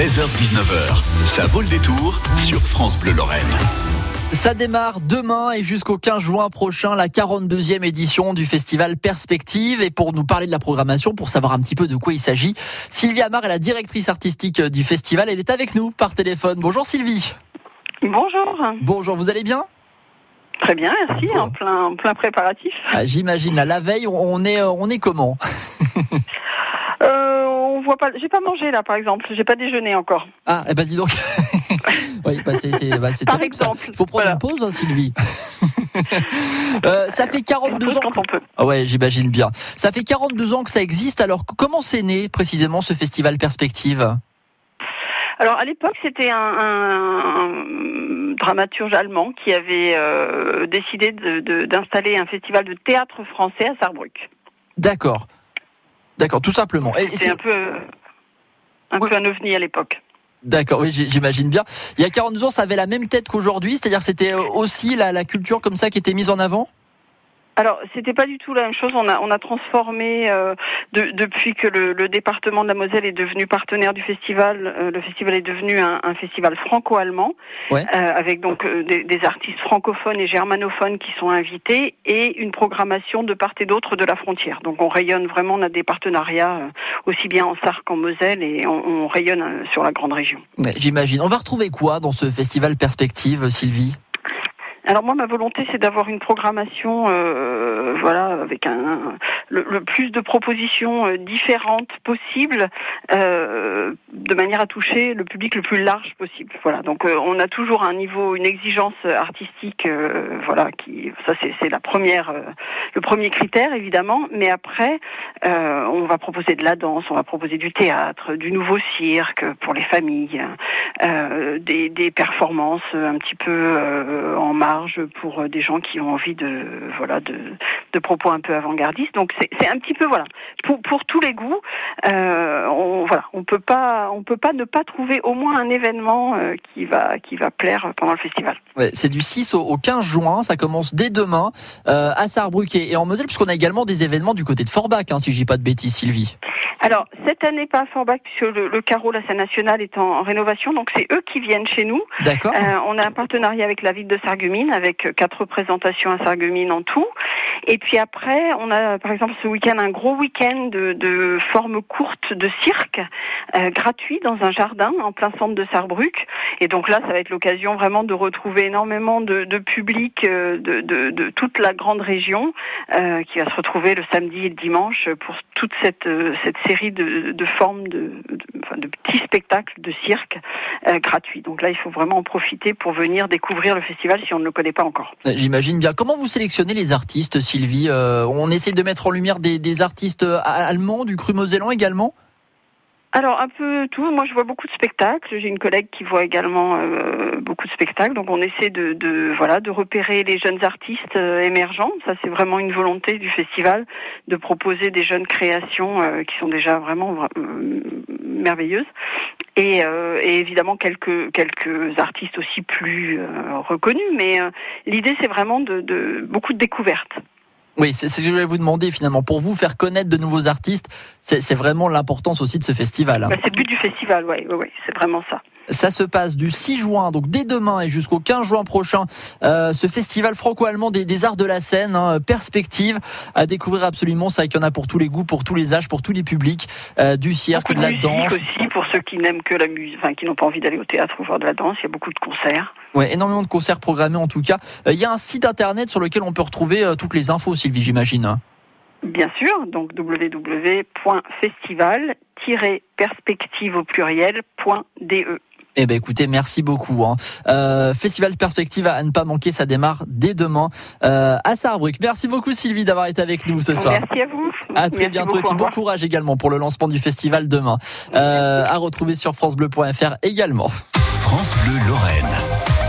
16h-19h, ça vaut le détour sur France Bleu Lorraine. Ça démarre demain et jusqu'au 15 juin prochain, la 42e édition du festival Perspective. Et pour nous parler de la programmation, pour savoir un petit peu de quoi il s'agit, Sylvie Amar est la directrice artistique du festival. Elle est avec nous par téléphone. Bonjour Sylvie. Bonjour. Bonjour, vous allez bien? Très bien, merci. En plein, en plein préparatif. Ah, J'imagine. La, la veille, on est, on est comment? Euh, on voit pas. J'ai pas mangé là, par exemple. J'ai pas déjeuné encore. Ah, eh ben dis donc. oui, bah c'est bah, Par exemple. Faut prendre Voilà. une pause, hein, Sylvie. Euh, ça fait 42 ans. Peut. Ah ouais, j'imagine bien. Ça fait 42 ans que ça existe. Alors, comment c'est né précisément ce festival Perspective? Alors à l'époque, c'était un, un- un dramaturge allemand qui avait euh, décidé de- de- d'installer un festival de théâtre français à Sarrebruck. D'accord. D'accord, tout simplement. C'est- un peu, euh, un Oui. peu un ovni à l'époque. D'accord, oui, j'imagine bien. Il y a 42 ans, ça avait la même tête qu'aujourd'hui, c'est-à-dire que c'était euh, aussi la, la culture comme ça qui était mise en avant? Alors, c'était pas du tout la même chose. On a, on a transformé euh, de- depuis que le, le département de la Moselle est devenu partenaire du festival. euh, le festival est devenu un, un festival franco-allemand, Ouais. euh, avec donc des, des artistes francophones et germanophones qui sont invités et une programmation de part et d'autre de la frontière. Donc, on rayonne vraiment. On a des partenariats aussi bien en Sarre qu'en Moselle et on, on rayonne sur la grande région. Ouais, J'imagine. On va retrouver quoi dans ce festival Perspective, Sylvie? Alors moi, ma volonté, c'est d'avoir une programmation, euh, voilà, avec un, le, le plus de propositions euh, différentes possibles, euh, de manière à toucher le public le plus large possible. Voilà. Donc, euh, on a toujours un niveau, une exigence artistique, euh, voilà, qui, ça c'est la première, euh, le premier critère évidemment. Mais après, on va proposer de la danse, on va proposer du théâtre, du nouveau cirque pour les familles, euh, des, des performances un petit peu euh, en marge pour euh, des gens qui ont envie de voilà de, de propos un peu avant-gardistes. Donc c'est un petit peu voilà pour pour tous les goûts. Euh, on voilà on peut pas on peut pas ne pas trouver au moins un événement euh, qui va qui va plaire pendant le festival. Ouais, C'est du 6 au, au 15 juin, ça commence dès demain euh, à Sarrebruck et en Moselle, puisqu'on a également des événements du côté de Forbach, hein, si je dis pas de bêtises, Sylvie. Alors, cette année, pas à Forbach, puisque le, le carreau, la scène nationale, est en, en rénovation, donc c'est eux qui viennent chez nous. D'accord Euh, on a un partenariat avec la ville de Sarreguemines, avec euh, quatre représentations à Sarreguemines en tout. Et puis après, on a par exemple ce week-end un gros week-end de, de forme courte de cirque euh, gratuit dans un jardin en plein centre de Sarrebruck. Et donc là, ça va être l'occasion vraiment de retrouver énormément de, de public euh, de, de, de toute la grande région euh, qui va se retrouver le samedi et le dimanche pour toute cette, euh, cette série de, de formes de, petits spectacles de cirque euh, gratuits. Donc là, il faut vraiment en profiter pour venir découvrir le festival si on ne le connaît pas encore. Euh, J'imagine bien. Comment vous sélectionnez les artistes, Sylvie? Euh, On essaye de mettre en lumière des, des artistes euh, allemands, du cru mosellan également? Alors un peu tout. Moi, je vois beaucoup de spectacles. J'ai une collègue qui voit également euh, beaucoup de spectacles. Donc, on essaie de, de voilà de repérer les jeunes artistes euh, émergents. Ça, c'est vraiment une volonté du festival de proposer des jeunes créations euh, qui sont déjà vraiment euh, merveilleuses. Et, euh, et évidemment quelques quelques artistes aussi plus reconnus. Mais l'idée, c'est vraiment de, de beaucoup de découvertes. Oui, c'est ce que je voulais vous demander finalement. Pour vous faire connaître de nouveaux artistes, c'est vraiment l'importance aussi de ce festival. hein. Bah, c'est le but du festival. Ouais, ouais, ouais. C'est vraiment ça. Ça se passe du 6 juin, donc dès demain et jusqu'au 15 juin prochain, euh, ce festival franco-allemand des, des arts de la scène, hein, perspective, à découvrir absolument. Ça, qu'il y en a pour tous les goûts, pour tous les âges, pour tous les publics, euh, du cirque, de la danse. aussi pour ceux qui n'aiment que la musique, enfin qui n'ont pas envie d'aller au théâtre ou voir de la danse. Il y a beaucoup de concerts. Ouais, énormément de concerts programmés en tout cas. Euh, Il y a un site internet sur lequel on peut retrouver toutes les infos, Sylvie, j'imagine. Bien sûr, donc www.festival-perspective au pluriel.de. Eh ben écoutez, merci beaucoup. hein. Euh, Festival Perspective à ne pas manquer, ça démarre dès demain euh, à Sarrebruck. Merci beaucoup Sylvie d'avoir été avec nous ce soir. Merci à vous. À très Merci bientôt et puis bon courage également pour le lancement du festival demain. Euh, à retrouver sur francebleu.fr également. France Bleu Lorraine.